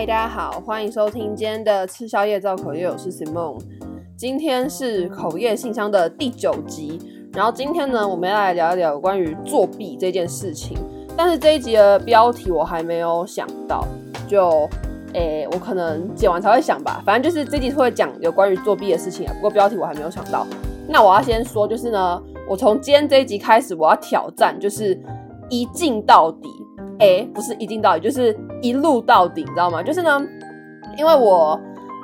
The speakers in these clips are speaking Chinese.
嗨，大家好，欢迎收听今天的吃宵夜造口业，我是 Simon。今天是口业信箱的第九集，然后今天呢，我们要来聊一聊关于作弊这件事情。但是这一集的标题我还没有想到，就诶、我可能剪完才会想吧。反正就是这集会讲有关于作弊的事情啊。不过标题我还没有想到。那我要先说，就是呢，我从今天这一集开始，我要挑战，就是一镜到底。诶、不是一镜到底，就是一录到底，你知道吗？就是呢，因为我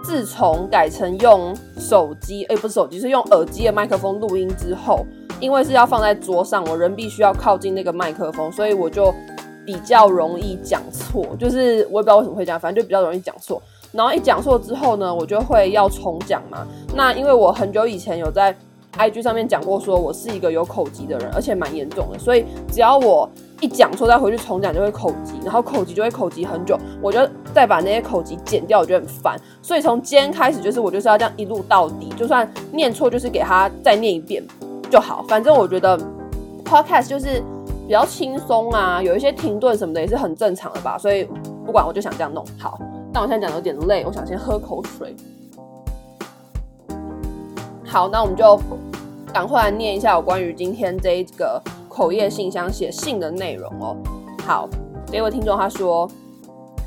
自从改成用手机，诶、不是手机，是用耳机的麦克风录音之后，因为是要放在桌上，我人必须要靠近那个麦克风，所以我就比较容易讲错。就是我也不知道为什么会这样，反正就比较容易讲错。然后一讲错之后呢，我就会要重讲嘛。那因为我很久以前有在 IG 上面讲过，说我是一个有口疾的人，而且蛮严重的，所以只要我一讲错，再回去重讲就会口急，然后口急就会口急很久，我就再把那些口急剪掉，我觉得很烦。所以从今天开始，就是我就是要这样一路到底，就算念错，就是给他再念一遍就好。反正我觉得 Podcast 就是比较轻松啊，有一些停顿什么的也是很正常的吧。所以不管，我就想这样弄好。但我现在讲的有点累，我想先喝口水。好，那我们就。赶快来念一下有关于今天这一个口业信箱写信的内容哦。好，这位听众他说，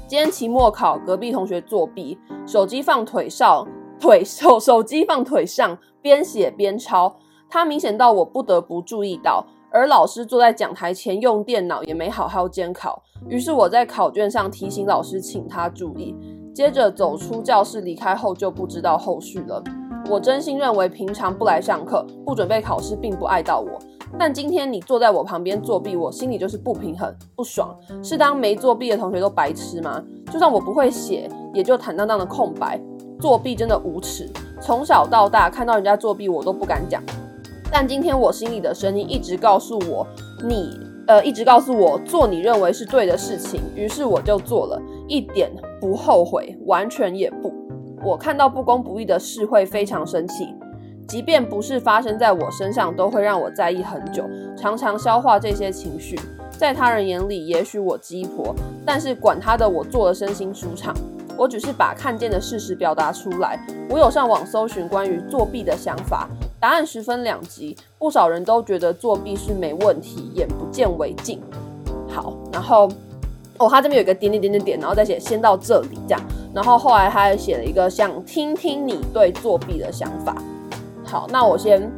今天期末考，隔壁同学作弊，手机放腿上，腿手手机放腿上，边写边抄，他明显到我不得不注意到，而老师坐在讲台前用电脑也没好好监考，于是我在考卷上提醒老师，请他注意，接着走出教室离开后就不知道后续了。我真心认为，平常不来上课、不准备考试，并不碍到我。但今天你坐在我旁边作弊，我心里就是不平衡、不爽。是当没作弊的同学都白痴吗？就算我不会写，也就坦荡荡的空白。作弊真的无耻。从小到大，看到人家作弊，我都不敢讲。但今天我心里的声音一直告诉我，你呃，一直告诉我做你认为是对的事情。于是我就做了，一点不后悔，完全也不。我看到不公不义的事会非常生气，即便不是发生在我身上，都会让我在意很久，常常消化这些情绪。在他人眼里，也许我鸡婆，但是管他的，我做了身心舒畅。我只是把看见的事实表达出来。我有上网搜寻关于作弊的想法，答案十分两极，不少人都觉得作弊是没问题，眼不见为净。好，然后哦，他这边有一个点点点点点，然后再写先到这里这样。然后后来他还写了一个想听听你对作弊的想法。好，那我先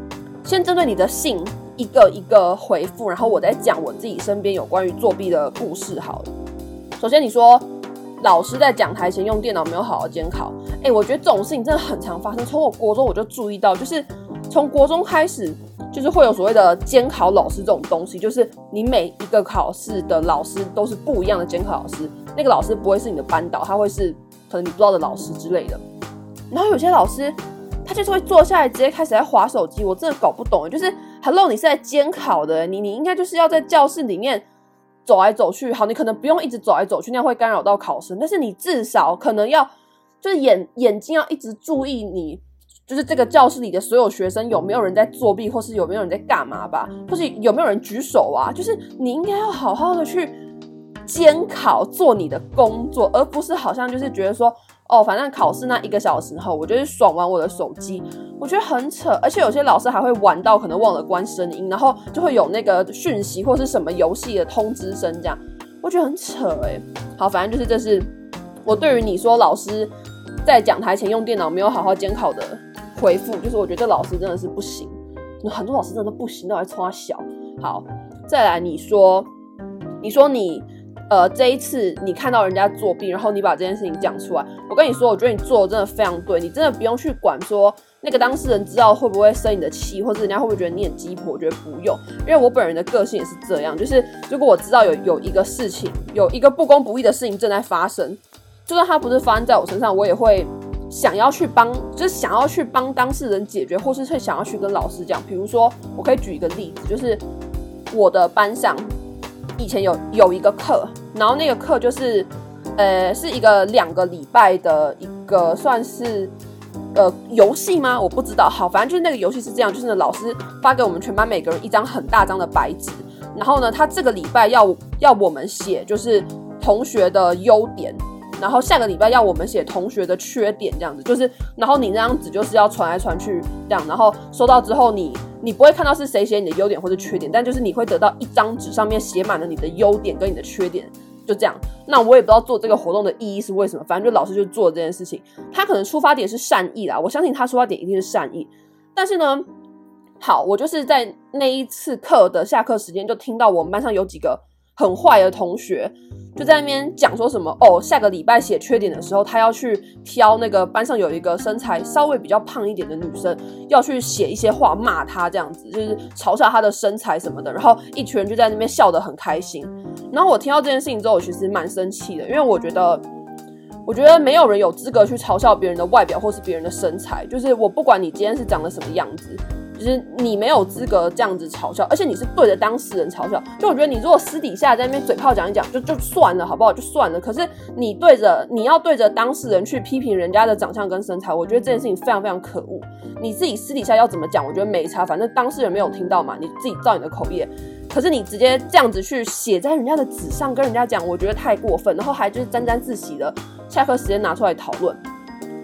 先针对你的信一个一个回复，然后我再讲我自己身边有关于作弊的故事。好了，首先你说老师在讲台前用电脑没有好好监考，哎，我觉得这种事情真的很常发生。从我国中我就注意到，就是从国中开始，就是会有所谓的监考老师这种东西，就是你每一个考试的老师都是不一样的监考老师，那个老师不会是你的班导，他会是。可能你不知道的老师之类的，然后有些老师他就是会坐下来直接开始在划手机，我真的搞不懂。就是 Hello，你是在监考的，你你应该就是要在教室里面走来走去。好，你可能不用一直走来走去，那样会干扰到考生。但是你至少可能要就是眼眼睛要一直注意你，就是这个教室里的所有学生有没有人在作弊，或是有没有人在干嘛吧，或是有没有人举手啊？就是你应该要好好的去。监考做你的工作，而不是好像就是觉得说，哦，反正考试那一个小时后，我就是爽玩我的手机，我觉得很扯。而且有些老师还会玩到可能忘了关声音，然后就会有那个讯息或是什么游戏的通知声，这样我觉得很扯哎。好，反正就是这是我对于你说老师在讲台前用电脑没有好好监考的回复，就是我觉得这老师真的是不行，很多老师真的不行，都还冲他小。好，再来你说，你说你。呃，这一次你看到人家作弊，然后你把这件事情讲出来，我跟你说，我觉得你做的真的非常对，你真的不用去管说那个当事人知道会不会生你的气，或者人家会不会觉得你很鸡婆，我觉得不用，因为我本人的个性也是这样，就是如果我知道有有一个事情，有一个不公不义的事情正在发生，就算它不是发生在我身上，我也会想要去帮，就是想要去帮当事人解决，或是会想要去跟老师讲。比如说，我可以举一个例子，就是我的班上以前有有一个课。然后那个课就是，呃，是一个两个礼拜的一个算是，呃，游戏吗？我不知道。好，反正就是那个游戏是这样，就是，老师发给我们全班每个人一张很大张的白纸，然后呢，他这个礼拜要要我们写就是同学的优点，然后下个礼拜要我们写同学的缺点这样子，就是然后你那张纸就是要传来传去这样，然后收到之后你你不会看到是谁写你的优点或者缺点，但就是你会得到一张纸上面写满了你的优点跟你的缺点，就这样。那我也不知道做这个活动的意义是为什么，反正就老师就做这件事情，他可能出发点是善意啦，我相信他出发点一定是善意，但是呢。好，我就是在那一次课的下课时间，就听到我们班上有几个很坏的同学，就在那边讲说什么哦，下个礼拜写缺点的时候，他要去挑那个班上有一个身材稍微比较胖一点的女生，要去写一些话骂她，这样子就是嘲笑她的身材什么的。然后一群人就在那边笑得很开心。然后我听到这件事情之后，我其实蛮生气的，因为我觉得，我觉得没有人有资格去嘲笑别人的外表或是别人的身材，就是我不管你今天是长得什么样子。其实你没有资格这样子嘲笑，而且你是对着当事人嘲笑。就我觉得你如果私底下在那边嘴炮讲一讲，就就算了，好不好？就算了。可是你对着你要对着当事人去批评人家的长相跟身材，我觉得这件事情非常非常可恶。你自己私底下要怎么讲，我觉得没差，反正当事人没有听到嘛，你自己照你的口业。可是你直接这样子去写在人家的纸上跟人家讲，我觉得太过分，然后还就是沾沾自喜的，下课时间拿出来讨论。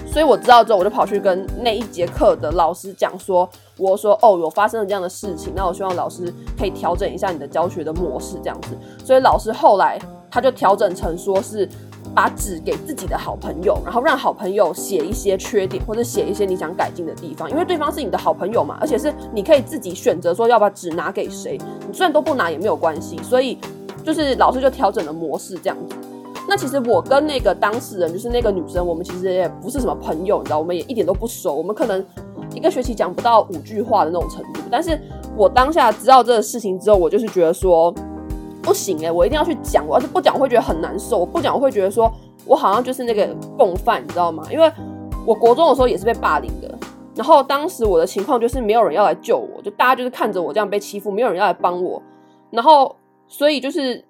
所以我知道之后，我就跑去跟那一节课的老师讲说，我说哦，有发生了这样的事情，那我希望老师可以调整一下你的教学的模式，这样子。所以老师后来他就调整成说是把纸给自己的好朋友，然后让好朋友写一些缺点或者写一些你想改进的地方，因为对方是你的好朋友嘛，而且是你可以自己选择说要把纸拿给谁，你虽然都不拿也没有关系。所以就是老师就调整了模式这样子。那其实我跟那个当事人，就是那个女生，我们其实也不是什么朋友，你知道，我们也一点都不熟，我们可能一个学期讲不到五句话的那种程度。但是我当下知道这个事情之后，我就是觉得说不行诶，我一定要去讲，我要是不讲，我会觉得很难受。我不讲，我会觉得说我好像就是那个共犯，你知道吗？因为我国中的时候也是被霸凌的，然后当时我的情况就是没有人要来救我，就大家就是看着我这样被欺负，没有人要来帮我，然后所以就是。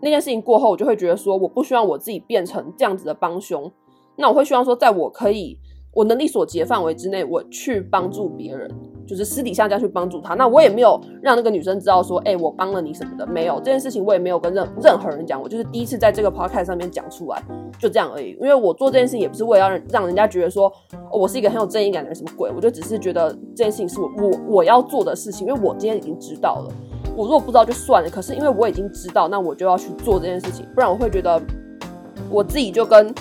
那件事情过后，我就会觉得说，我不希望我自己变成这样子的帮凶。那我会希望说，在我可以我能力所及的范围之内，我去帮助别人，就是私底下这样去帮助他。那我也没有让那个女生知道说，哎、欸，我帮了你什么的，没有这件事情，我也没有跟任任何人讲。我就是第一次在这个 podcast 上面讲出来，就这样而已。因为我做这件事情也不是为了让让人家觉得说，哦，我是一个很有正义感的人，什么鬼？我就只是觉得这件事情是我我我要做的事情，因为我今天已经知道了。我如果不知道就算了，可是因为我已经知道，那我就要去做这件事情，不然我会觉得我自己就跟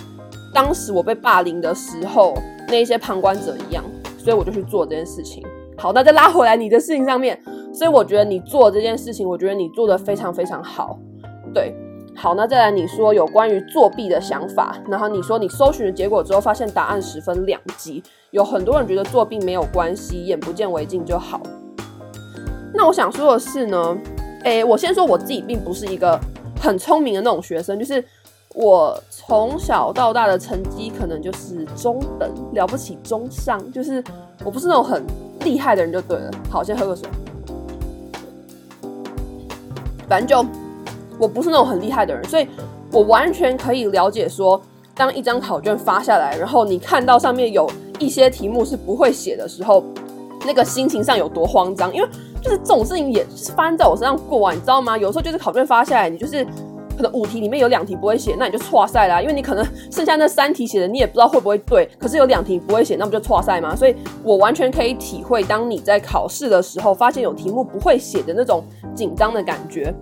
当时我被霸凌的时候那一些旁观者一样，所以我就去做这件事情。好，那再拉回来你的事情上面，所以我觉得你做这件事情，我觉得你做得非常非常好。对，好，那再来你说有关于作弊的想法，然后你说你搜寻的结果之后发现答案十分两极，有很多人觉得作弊没有关系，眼不见为净就好。那我想说的是呢，诶、我先说我自己并不是一个很聪明的那种学生，就是我从小到大的成绩可能就是中等，了不起中上，就是我不是那种很厉害的人就对了。好，先喝个水。反正就我不是那种很厉害的人，所以我完全可以了解说，当一张考卷发下来，然后你看到上面有一些题目是不会写的时候，那个心情上有多慌张，因为。就是这种事情也是发生在我身上过啊，你知道吗？有时候就是考卷发下来，你就是可能五题里面有两题不会写，那你就错赛啦，因为你可能剩下那三题写的你也不知道会不会对，可是有两题不会写，那不就错赛吗？所以我完全可以体会，当你在考试的时候发现有题目不会写的那种紧张的感觉。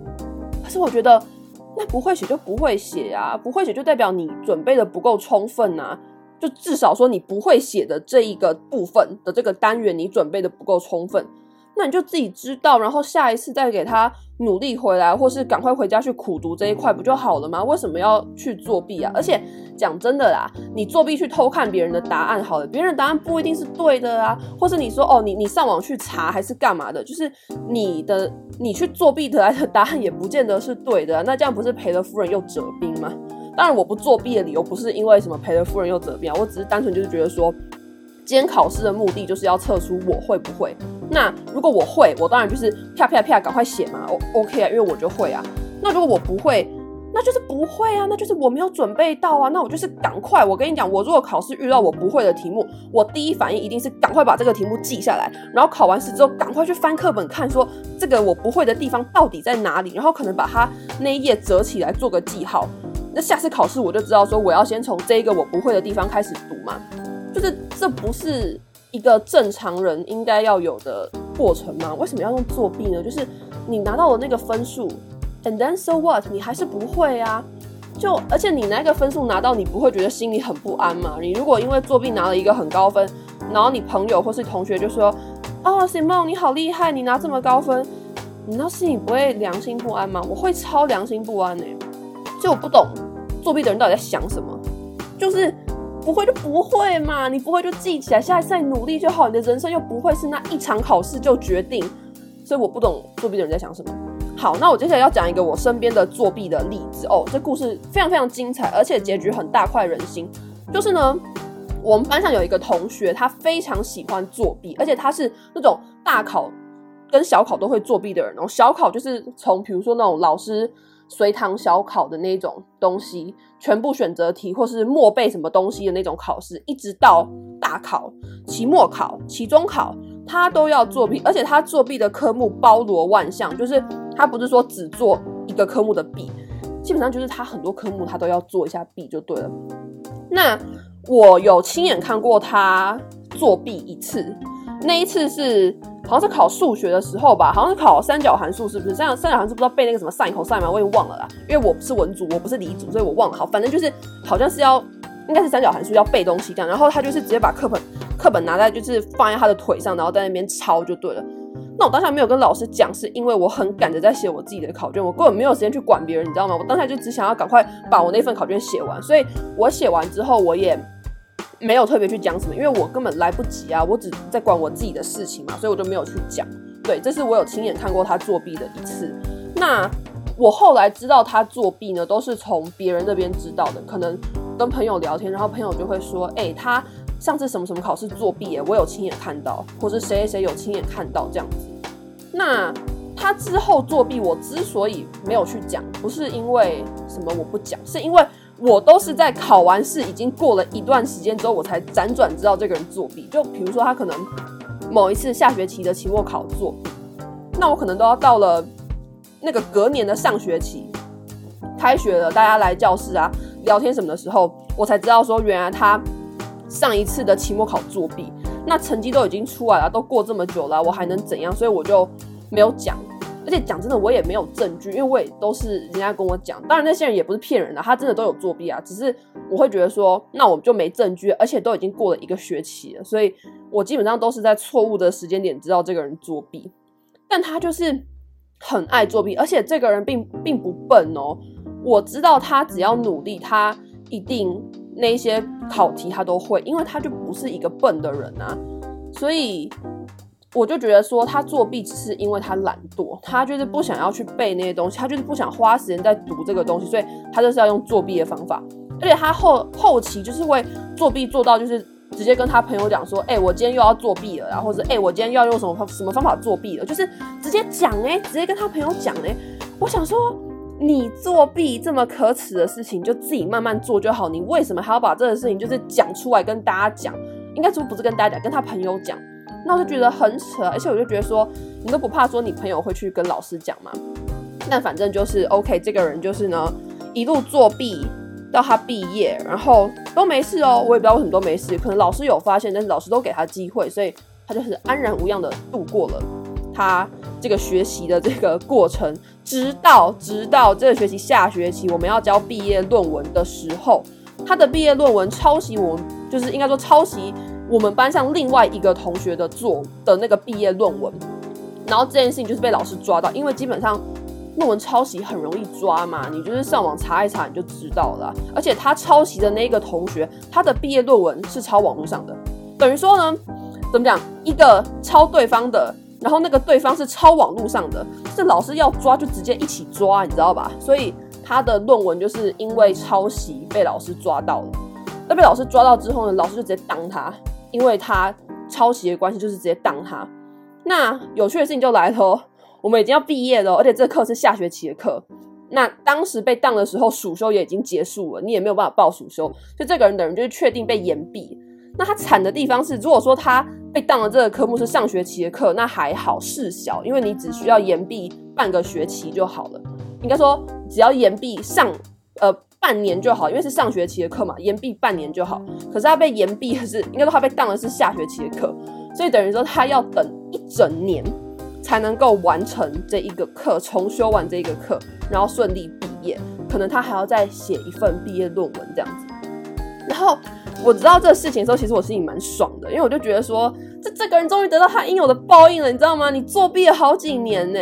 可是我觉得那不会写就不会写啊，不会写就代表你准备的不够充分啊，就至少说你不会写的这一个部分的这个单元你准备的不够充分。那你就自己知道，然后下一次再给他努力回来，或是赶快回家去苦读这一块不就好了吗？为什么要去作弊啊？而且讲真的啦，你作弊去偷看别人的答案好了，别人的答案不一定是对的啊，或是你说哦，你你上网去查还是干嘛的？就是你的你去作弊得来的答案也不见得是对的，那这样不是赔了夫人又折兵吗？当然，我不作弊的理由不是因为什么赔了夫人又折兵啊，我只是单纯就是觉得说。今天考试的目的就是要测出我会不会。那如果我会，我当然就是啪啪啪赶快写嘛，OK 啊，因为我就会啊。那如果我不会，那就是不会啊，那就是我没有准备到啊。那我就是赶快，我跟你讲，我如果考试遇到我不会的题目，我第一反应一定是赶快把这个题目记下来，然后考完试之后赶快去翻课本看，说这个我不会的地方到底在哪里，然后可能把它那一页折起来做个记号。那下次考试我就知道说我要先从这一个我不会的地方开始读嘛，就是这不是一个正常人应该要有的过程吗？为什么要用作弊呢？就是你拿到了那个分数，and then so what？你还是不会啊？就而且你那个分数拿到，你不会觉得心里很不安吗？你如果因为作弊拿了一个很高分，然后你朋友或是同学就说：“哦，Simon，你好厉害，你拿这么高分。”你那心里不会良心不安吗？我会超良心不安呢、就我不懂作弊的人到底在想什么，就是不会就不会嘛，你不会就记起来，下一次再努力就好。你的人生又不会是那一场考试就决定，所以我不懂作弊的人在想什么。好，那我接下来要讲一个我身边的作弊的例子哦。这故事非常非常精彩，而且结局很大快人心。就是呢，我们班上有一个同学，他非常喜欢作弊，而且他是那种大考跟小考都会作弊的人哦。小考就是从比如说那种老师随堂小考的那种东西，全部选择题或是默背什么东西的那种考试，一直到大考、期末考、期中考。他都要作弊，而且他作弊的科目包罗万象，就是他不是说只做一个科目的弊，基本上就是他很多科目他都要做一下弊就对了。那我有亲眼看过他作弊一次，那一次是好像是考数学的时候吧，好像是考三角函数，是不是？三角三角函数不知道背那个什么 sin、cos 吗？我也忘了啦，因为我不是文组，我不是理组，所以我忘了。好，反正就是好像是要应该是三角函数要背东西这样，然后他就是直接把课本。课本拿在就是放在他的腿上，然后在那边抄就对了。那我当下没有跟老师讲，是因为我很赶着在写我自己的考卷，我根本没有时间去管别人，你知道吗？我当下就只想要赶快把我那份考卷写完。所以我写完之后，我也没有特别去讲什么，因为我根本来不及啊，我只在管我自己的事情嘛，所以我就没有去讲。对，这是我有亲眼看过他作弊的一次。那我后来知道他作弊呢，都是从别人那边知道的，可能跟朋友聊天，然后朋友就会说：“哎，他。”上次什么什么考试作弊耶，我有亲眼看到，或是谁谁谁有亲眼看到这样子。那他之后作弊，我之所以没有去讲，不是因为什么我不讲，是因为我都是在考完试已经过了一段时间之后，我才辗转知道这个人作弊。就比如说他可能某一次下学期的期末考作弊，那我可能都要到了那个隔年的上学期，开学了，大家来教室啊聊天什么的时候，我才知道说原来他。上一次的期末考作弊，那成绩都已经出来了，都过这么久了，我还能怎样？所以我就没有讲，而且讲真的，我也没有证据，因为我也都是人家跟我讲。当然那些人也不是骗人的，他真的都有作弊啊，只是我会觉得说，那我们就没证据，而且都已经过了一个学期了，所以我基本上都是在错误的时间点知道这个人作弊。但他就是很爱作弊，而且这个人并并不笨哦，我知道他只要努力，他一定。那些考题他都会，因为他就不是一个笨的人啊，所以我就觉得说他作弊只是因为他懒惰，他就是不想要去背那些东西，他就是不想花时间在读这个东西，所以他就是要用作弊的方法，而且他后后期就是会作弊做到就是直接跟他朋友讲说，哎、我今天又要作弊了，然后或者哎、我今天又要用什么方什么方法作弊了，就是直接讲哎、直接跟他朋友讲哎、我想说。你作弊这么可耻的事情，就自己慢慢做就好。你为什么还要把这个事情就是讲出来跟大家讲？应该说不是跟大家讲，跟他朋友讲？那我就觉得很扯，而且我就觉得说，你都不怕说你朋友会去跟老师讲吗？那反正就是 OK，这个人就是呢，一路作弊到他毕业，然后都没事哦。我也不知道为什么都没事，可能老师有发现，但是老师都给他机会，所以他就是安然无恙的度过了他这个学习的这个过程。直到直到这个学期下学期我们要交毕业论文的时候，他的毕业论文抄袭我，就是应该说抄袭我们班上另外一个同学的作的那个毕业论文，然后这件事情就是被老师抓到，因为基本上论文抄袭很容易抓嘛，你就是上网查一查你就知道了。而且他抄袭的那个同学，他的毕业论文是抄网络上的，等于说呢，怎么讲，一个抄对方的。然后那个对方是抄网络上的，这老师要抓就直接一起抓，你知道吧？所以他的论文就是因为抄袭被老师抓到了。那被老师抓到之后呢，老师就直接当他，因为他抄袭的关系，就是直接当他。那有趣的事情就来了，我们已经要毕业了，而且这课是下学期的课。那当时被当的时候，暑修也已经结束了，你也没有办法报暑修，所以这个人等于就是确定被延毕。那他惨的地方是，如果说他被当了这个科目是上学期的课，那还好事小，因为你只需要延毕半个学期就好了。应该说，只要延毕上呃半年就好，因为是上学期的课嘛，延毕半年就好。可是他被延毕的是，应该说他被当的是下学期的课，所以等于说他要等一整年才能够完成这一个课，重修完这一个课，然后顺利毕业。可能他还要再写一份毕业论文这样子。然后我知道这个事情的时候，其实我心里蛮爽的，因为我就觉得说，这这个人终于得到他应有的报应了，你知道吗？你作弊了好几年呢。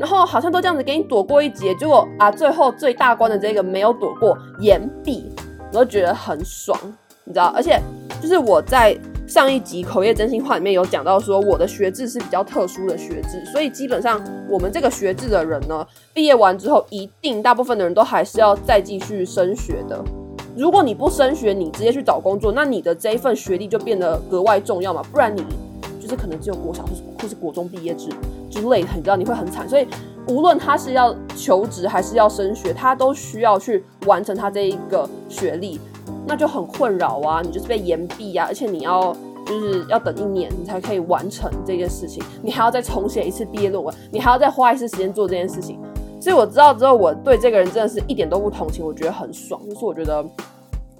然后好像都这样子给你躲过一劫，结果啊，最后最大关的这个没有躲过延毕，我都觉得很爽，你知道？而且就是我在上一集口业真心话里面有讲到说，我的学制是比较特殊的学制，所以基本上我们这个学制的人呢，毕业完之后一定大部分的人都还是要再继续升学的。如果你不升学，你直接去找工作，那你的这一份学历就变得格外重要嘛，不然你。是可能只有国小或是或是国中毕业制之类的，你知道你会很惨。所以无论他是要求职还是要升学，他都需要去完成他这一个学历，那就很困扰啊！你就是被延毕啊，而且你要就是要等一年你才可以完成这件事情，你还要再重写一次毕业论文，你还要再花一次时间做这件事情。所以我知道之后，我对这个人真的是一点都不同情，我觉得很爽，就是我觉得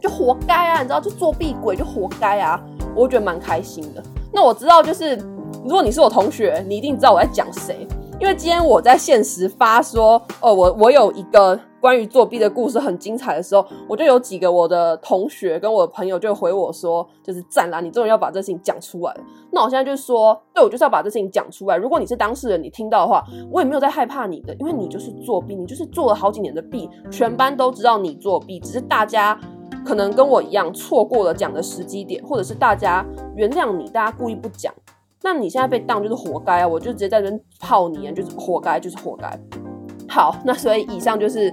就活该啊！你知道，就作弊鬼就活该啊！我觉得蛮开心的。那我知道，就是如果你是我同学，你一定知道我在讲谁，因为今天我在现实发说，哦，我我有一个关于作弊的故事，很精彩的时候，我就有几个我的同学跟我的朋友就回我说，就是赞啦，你终于要把这事情讲出来了。那我现在就说，对，我就是要把这事情讲出来。如果你是当事人，你听到的话，我也没有在害怕你的，因为你就是作弊，你就是做了好几年的弊，全班都知道你作弊，只是大家。可能跟我一样错过了讲的时机点，或者是大家原谅你，大家故意不讲，那你现在被当就是活该啊！我就直接在这泡你啊，就是活该，就是活该。好，那所以以上就是，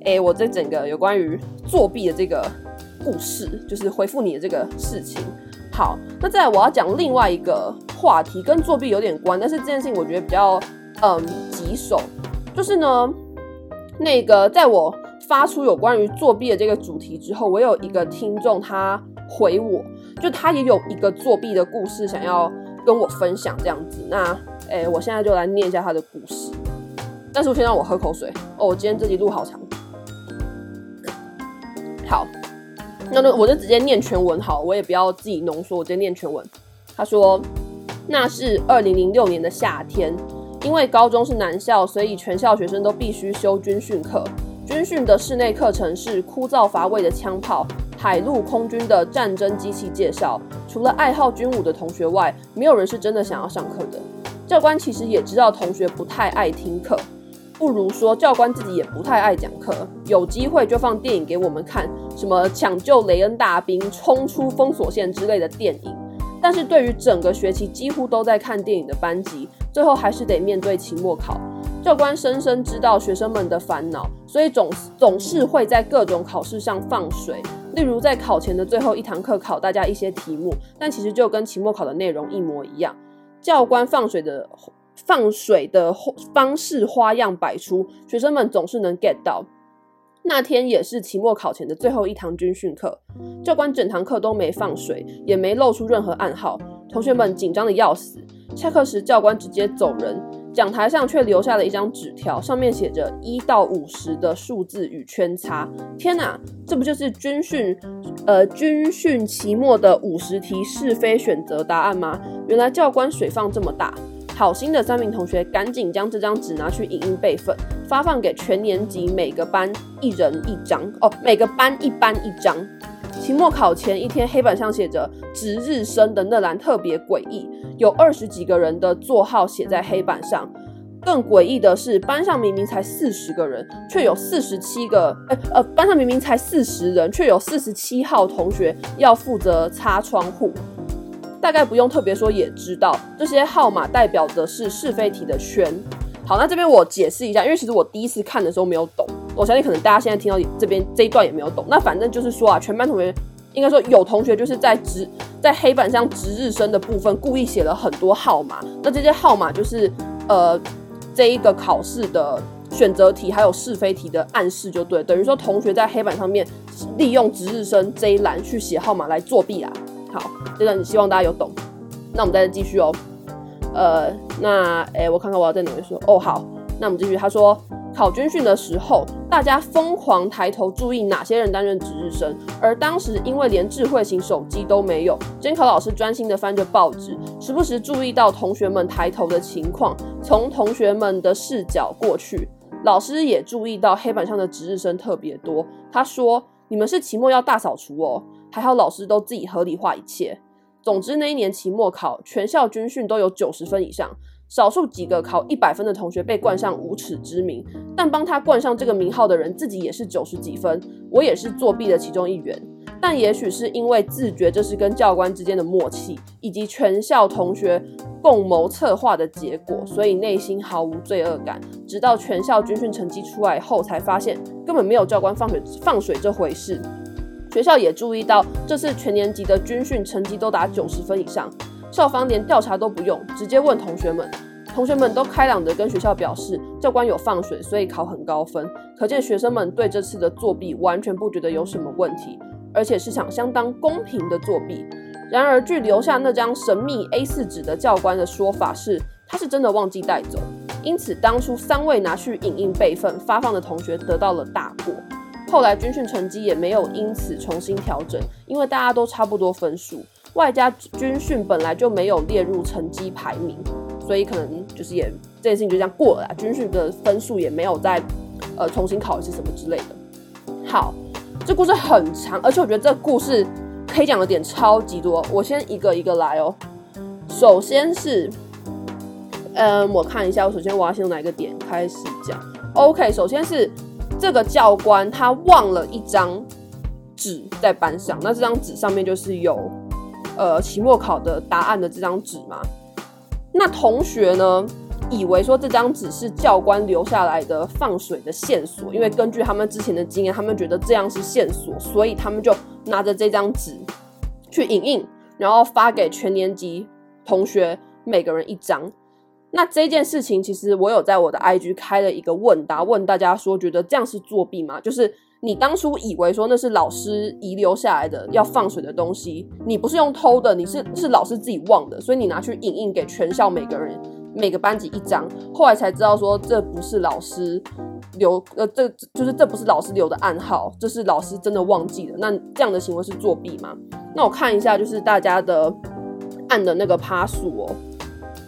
哎、欸，我这整个有关于作弊的这个故事，就是回复你的这个事情。好，那再来我要讲另外一个话题，跟作弊有点关，但是这件事情我觉得比较嗯棘手，就是呢，那个在我。发出有关于作弊的这个主题之后，我有一个听众他回我，就他也有一个作弊的故事想要跟我分享这样子。那，哎、我现在就来念一下他的故事。但是我先让我喝口水哦，我今天这集录好长。好，那那我就直接念全文好，我也不要自己浓缩，我直接念全文。他说，那是二零零六年的夏天，因为高中是男校，所以全校学生都必须修军训课。军训的室内课程是枯燥乏味的枪炮、海陆空军的战争机器介绍。除了爱好军武的同学外，没有人是真的想要上课的。教官其实也知道同学不太爱听课，不如说教官自己也不太爱讲课。有机会就放电影给我们看，什么抢救雷恩大兵、冲出封锁线之类的电影。但是对于整个学期几乎都在看电影的班级，最后还是得面对期末考。教官深深知道学生们的烦恼，所以总总是会在各种考试上放水。例如，在考前的最后一堂课考大家一些题目，但其实就跟期末考的内容一模一样。教官放水的放水的方式花样百出，学生们总是能 get 到。那天也是期末考前的最后一堂军训课，教官整堂课都没放水，也没露出任何暗号，同学们紧张得要死。下课时，教官直接走人。讲台上却留下了一张纸条，上面写着一到五十的数字与圈叉。天哪，这不就是军训，呃，军训期末的五十题是非选择答案吗？原来教官水放这么大。好心的三名同学赶紧将这张纸拿去影印备份，发放给全年级每个班一人一张。哦，每个班一班一张。期末考前一天，黑板上写着“值日生”的那栏特别诡异，有二十几个人的座号写在黑板上。更诡异的是，班上明明才四十个人，却有四十七个，欸，呃，班上明明才四十人，却有四十七号同学要负责擦窗户。大概不用特别说也知道，这些号码代表的是是非题的圈。好，那这边我解释一下，因为其实我第一次看的时候没有懂。我相信可能大家现在听到这边这一段也没有懂。那反正就是说啊，全班同学应该说有同学就是在值在黑板上值日生的部分故意写了很多号码。那这些号码就是呃这一个考试的选择题还有是非题的暗示，就对，等于说同学在黑板上面利用值日生这一栏去写号码来作弊啊。好，这段希望大家有懂。那我们再继续哦。呃，那诶，我看看我要在哪里说哦。好，那我们继续。他说。考军训的时候，大家疯狂抬头注意哪些人担任值日生，而当时因为连智慧型手机都没有，监考老师专心的翻着报纸，时不时注意到同学们抬头的情况，从同学们的视角过去。老师也注意到黑板上的值日生特别多。他说：“你们是期末要大扫除哦。”还好老师都自己合理化一切。总之那一年期末考，全校军训都有九十分以上，少数几个考一百分的同学被冠上无耻之名。但帮他冠上这个名号的人自己也是九十几分，我也是作弊的其中一员。但也许是因为自觉这是跟教官之间的默契，以及全校同学共谋策划的结果，所以内心毫无罪恶感。直到全校军训成绩出来后，才发现根本没有教官放水放水这回事。学校也注意到这次全年级的军训成绩都达九十分以上，校方连调查都不用，直接问同学们，同学们都开朗地跟学校表示教官有放水，所以考很高分。可见学生们对这次的作弊完全不觉得有什么问题，而且是想相当公平的作弊。然而，据留下那张神秘 A4 纸的教官的说法是，他是真的忘记带走，因此当初三位拿去影印备份发放的同学得到了大过。后来军训成绩也没有因此重新调整，因为大家都差不多分数，外加军训本来就没有列入成绩排名，所以可能就是也这件事情就这样过了。军训的分数也没有再呃重新考一次什么之类的。好，这故事很长，而且我觉得这故事可以讲的点超级多，我先一个一个来哦。首先是，嗯，我看一下，我首先我要先从哪一个点开始讲？OK，首先是。这个教官他忘了一张纸在班上，那这张纸上面就是有呃期末考的答案的这张纸嘛。那同学呢，以为说这张纸是教官留下来的放水的线索，因为根据他们之前的经验，他们觉得这样是线索，所以他们就拿着这张纸去影印，然后发给全年级同学每个人一张。那这件事情，其实我有在我的 IG 开了一个问答，问大家说，觉得这样是作弊吗？就是你当初以为说那是老师遗留下来的要放水的东西，你不是用偷的，你是是老师自己忘的，所以你拿去影印给全校每个人每个班级一张，后来才知道说这不是老师留，呃，这就是这不是老师留的暗号，这是老师真的忘记了。那这样的行为是作弊吗？那我看一下，就是大家的按的那个趴数哦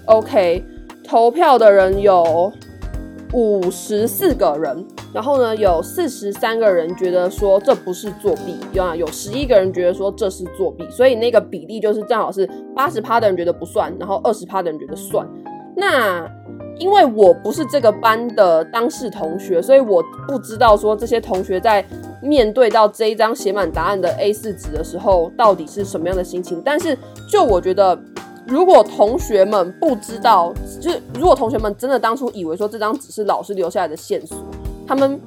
，OK。投票的人有五十四个人，然后呢，有四十三个人觉得说这不是作弊，有有十一个人觉得说这是作弊，所以那个比例就是正好是八十趴的人觉得不算，然后二十趴的人觉得算。那因为我不是这个班的当事同学，所以我不知道说这些同学在面对到这一张写满答案的 A4 纸的时候到底是什么样的心情。但是就我觉得。如果同学们不知道，就是如果同学们真的当初以为说这张纸是老师留下来的线索，他们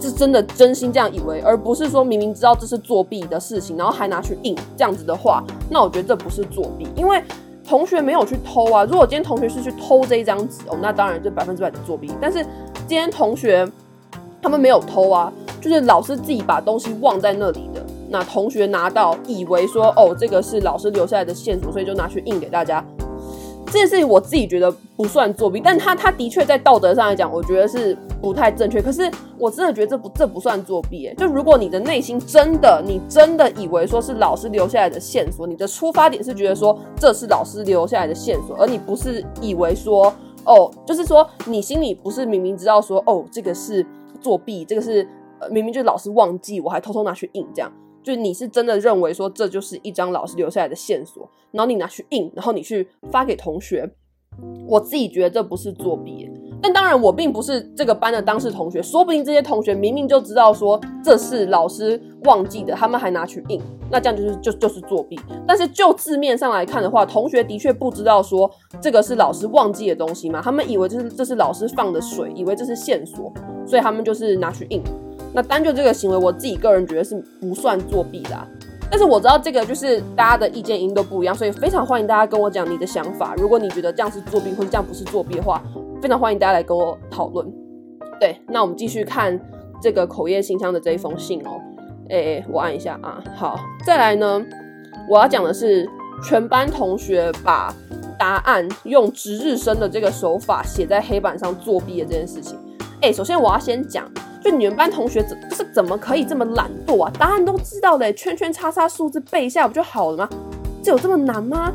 是真的真心这样以为，而不是说明明知道这是作弊的事情，然后还拿去印这样子的话，那我觉得这不是作弊，因为同学没有去偷啊。如果今天同学是去偷这一张纸哦，那当然就百分之百的作弊。但是今天同学他们没有偷啊，就是老师自己把东西忘在那里的。那同学拿到，以为说哦，这个是老师留下来的线索，所以就拿去印给大家。这件事情我自己觉得不算作弊，但他他的确在道德上来讲，我觉得是不太正确。可是我真的觉得这不这不算作弊，诶，就如果你的内心真的你真的以为说是老师留下来的线索，你的出发点是觉得说这是老师留下来的线索，而你不是以为说哦，就是说你心里不是明明知道说哦，这个是作弊，这个是呃明明就是老师忘记，我还偷偷拿去印这样。就你是真的认为说这就是一张老师留下来的线索，然后你拿去印，然后你去发给同学。我自己觉得这不是作弊，但当然我并不是这个班的当事同学，说不定这些同学明明就知道说这是老师忘记的，他们还拿去印，那这样就是就就是作弊。但是就字面上来看的话，同学的确不知道说这个是老师忘记的东西嘛，他们以为这是这是老师放的水，以为这是线索，所以他们就是拿去印。那单就这个行为，我自己个人觉得是不算作弊的啊。但是我知道这个就是大家的意见因都不一样，所以非常欢迎大家跟我讲你的想法。如果你觉得这样是作弊，或者这样不是作弊的话，非常欢迎大家来跟我讨论。对，那我们继续看这个口业信箱的这一封信哦。诶，我按一下啊，好，再来呢，我要讲的是全班同学把答案用值日生的这个手法写在黑板上作弊的这件事情。哎、首先我要先讲，就你们班同学怎是怎么可以这么懒惰啊？答案都知道的，圈圈叉叉数字背一下不就好了吗？这有这么难吗？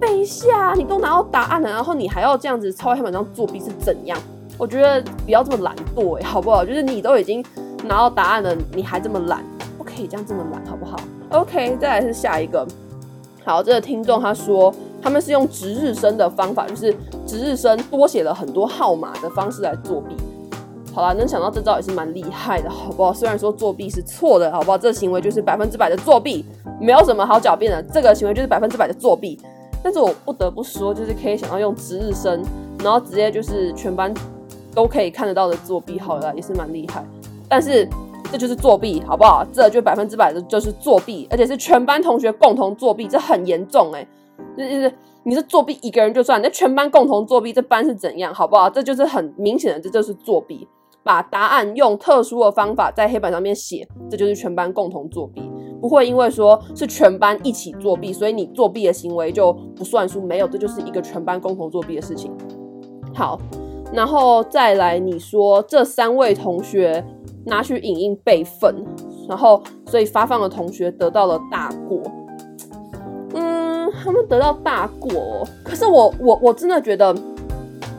背一下，你都拿到答案了，然后你还要这样子抄黑板上作弊是怎样？我觉得不要这么懒惰，哎，好不好？就是你都已经拿到答案了，你还这么懒，不可以这样这么懒，好不好？OK，再来是下一个。好，这个听众他说，他们是用值日生的方法，就是值日生多写了很多号码的方式来作弊。好啦，能想到这招也是蛮厉害的，好不好？虽然说作弊是错的，好不好？这行为就是百分之百的作弊，没有什么好狡辩的。这个行为就是百分之百的作弊。但是我不得不说，就是可以想要用值日生，然后直接就是全班都可以看得到的作弊，好了，也是蛮厉害。但是。这就是作弊，好不好？这就百分之百的就是作弊，而且是全班同学共同作弊，这很严重哎。就是你是作弊一个人就算，那全班共同作弊，这班是怎样，好不好？这就是很明显的，这就是作弊。把答案用特殊的方法在黑板上面写，这就是全班共同作弊。不会因为说是全班一起作弊，所以你作弊的行为就不算数。没有，这就是一个全班共同作弊的事情。好，然后再来你说这三位同学。拿去影印备份，然后所以发放的同学得到了大过。嗯，他们得到大过哦，可是我我我真的觉得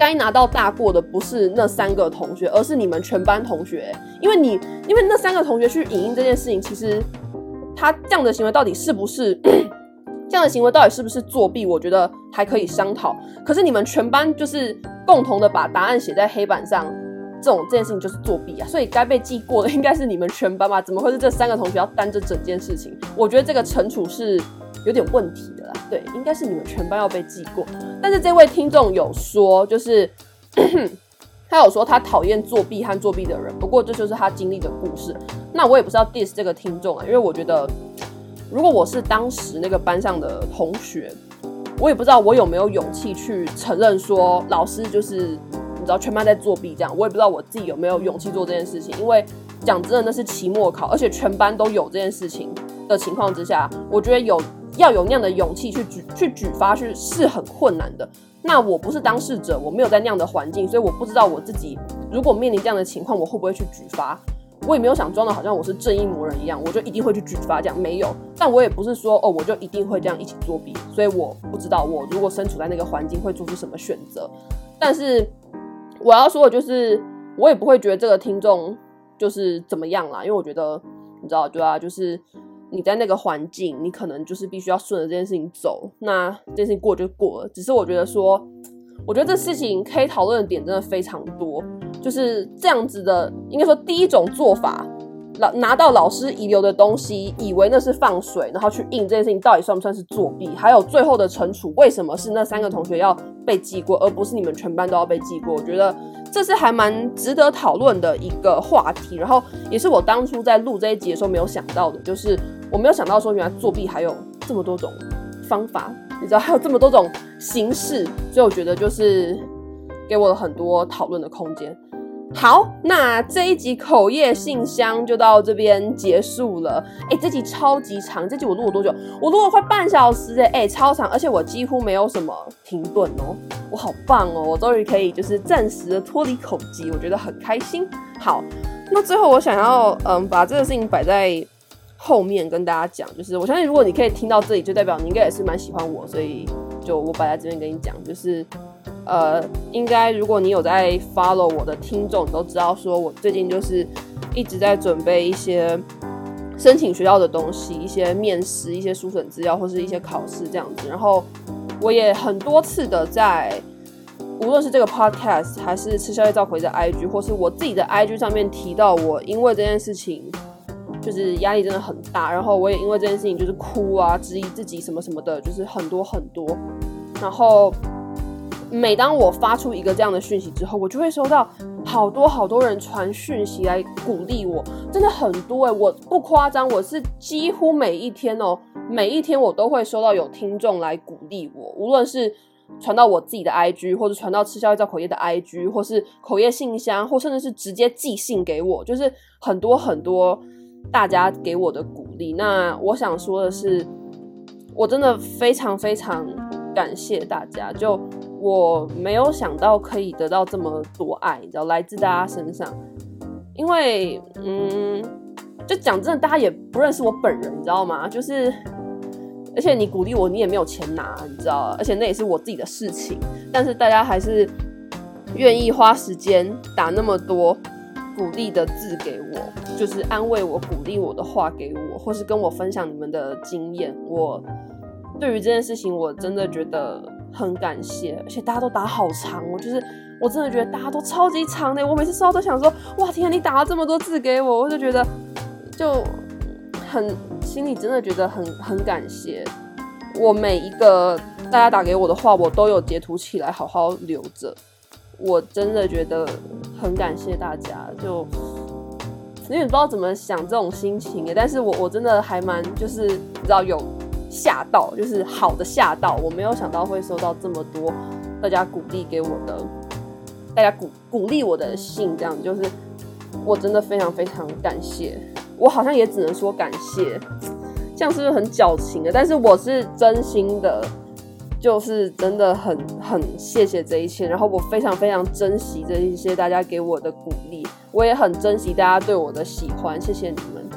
该拿到大过的不是那三个同学，而是你们全班同学。因为你因为那三个同学去影印这件事情，其实他这样的行为到底是不是 这样的行为到底是不是作弊？我觉得还可以商讨。可是你们全班就是共同的把答案写在黑板上。这种这件事情就是作弊啊，所以该被记过的应该是你们全班吧？怎么会是这三个同学要担这整件事情？我觉得这个惩处是有点问题的啦。对，应该是你们全班要被记过。但是这位听众有说，就是 他有说他讨厌作弊和作弊的人，不过这就是他经历的故事。那我也不是要 diss 这个听众啊，因为我觉得如果我是当时那个班上的同学，我也不知道我有没有勇气去承认说老师就是。你知道全班在作弊，这样我也不知道我自己有没有勇气做这件事情。因为讲真的，那是期末考，而且全班都有这件事情的情况之下，我觉得有要有那样的勇气去举去举发去是很困难的。那我不是当事者，我没有在那样的环境，所以我不知道我自己如果面临这样的情况，我会不会去举发。我也没有想装的好像我是正义魔人一样，我就一定会去举发这样没有。但我也不是说哦，我就一定会这样一起作弊，所以我不知道我如果身处在那个环境会做出什么选择。但是。我要说的就是，我也不会觉得这个听众就是怎么样啦，因为我觉得，你知道，对啊，就是你在那个环境，你可能就是必须要顺着这件事情走，那这件事情过就过了。只是我觉得说，我觉得这事情可以讨论的点真的非常多，就是这样子的，应该说第一种做法。老拿到老师遗留的东西，以为那是放水，然后去印这件事情，到底算不算是作弊？还有最后的惩处，为什么是那三个同学要被记过，而不是你们全班都要被记过？我觉得这是还蛮值得讨论的一个话题。然后也是我当初在录这一集的时候没有想到的，就是我没有想到说原来作弊还有这么多种方法，你知道还有这么多种形式，所以我觉得就是给我了很多讨论的空间。好，那这一集口业信箱就到这边结束了。哎，这集超级长，这集我录了多久？我录了快半小时哎，哎，超长，而且我几乎没有什么停顿哦，我好棒哦，我终于可以就是暂时的脱离口技，我觉得很开心。好，那最后我想要嗯把这个事情摆在后面跟大家讲，就是我相信如果你可以听到这里，就代表你应该也是蛮喜欢我，所以就我摆在这边跟你讲，就是。呃，应该如果你有在 follow 我的听众，你都知道说我最近就是一直在准备一些申请学校的东西，一些面试、一些书审资料或是一些考试这样子。然后我也很多次的在，无论是这个 podcast 还是吃宵夜召回的 IG，或是我自己的 IG 上面提到，我因为这件事情就是压力真的很大，然后我也因为这件事情就是哭啊，质疑自己什么什么的，就是很多很多，然后。每当我发出一个这样的讯息之后，我就会收到好多好多人传讯息来鼓励我，真的很多诶，我不夸张，我是几乎每一天哦，每一天我都会收到有听众来鼓励我，无论是传到我自己的 IG，或者传到吃宵夜造口业的 IG，或是口业信箱，或甚至是直接寄信给我，就是很多很多大家给我的鼓励。那我想说的是，我真的非常非常感谢大家，就。我没有想到可以得到这么多爱，你知道，来自大家身上。因为，嗯，就讲真的，大家也不认识我本人，你知道吗？就是，而且你鼓励我，你也没有钱拿，你知道，而且那也是我自己的事情。但是大家还是愿意花时间打那么多鼓励的字给我，就是安慰我、鼓励我的话给我，或是跟我分享你们的经验。我对于这件事情，我真的觉得很感谢。而且大家都打好长，我就是我真的觉得大家都超级长的。我每次收到都想说，哇天啊，你打了这么多字给我，我就觉得就很心里真的觉得很很感谢。我每一个大家打给我的话，我都有截图起来，好好留着。我真的觉得很感谢大家，就因为不知道怎么想这种心情耶。但是我我真的还蛮就是你知道有吓到，就是好的吓到。我没有想到会收到这么多大家鼓励给我的，大家鼓鼓励我的信，这样就是我真的非常非常感谢。我好像也只能说感谢，这样是不是很矫情的？但是我是真心的。就是真的很很谢谢这一切，然后我非常非常珍惜这一些大家给我的鼓励，我也很珍惜大家对我的喜欢，谢谢你们，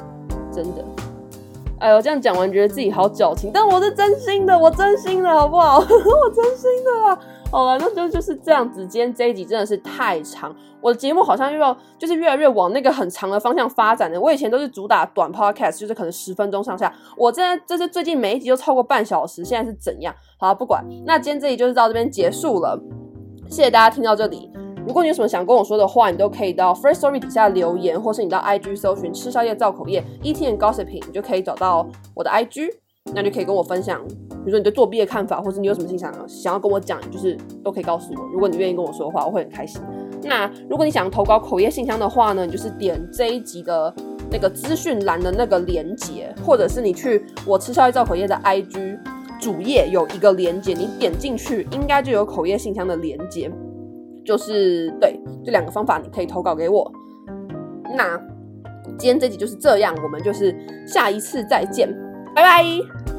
真的。哎呦，这样讲完觉得自己好矫情，但我是真心的，我真心的好不好？我真心的啊。好了，那就就是这样子。今天这一集真的是太长，我的节目好像又要就是越来越往那个很长的方向发展的。我以前都是主打短 podcast，就是可能十分钟上下。我现在这是最近每一集都超过半小时，现在是怎样？好，不管。那今天这集就是到这边结束了，谢谢大家听到这里。如果你有什么想跟我说的话，你都可以到 Firstory 底下留言，或是你到 IG 搜寻吃宵夜造口业 E T N Gossip”，你就可以找到我的 IG，那就可以跟我分享。比如说你对作弊的看法，或是你有什么心想想要跟我讲，就是都可以告诉我。如果你愿意跟我说的话，我会很开心。那如果你想投稿口业信箱的话呢，你就是点这一集的那个资讯栏的那个连接，或者是你去我吃宵夜造口业的 IG 主页有一个连接，你点进去应该就有口业信箱的连接。就是对这两个方法，你可以投稿给我。那今天这集就是这样，我们就是下一次再见，拜拜。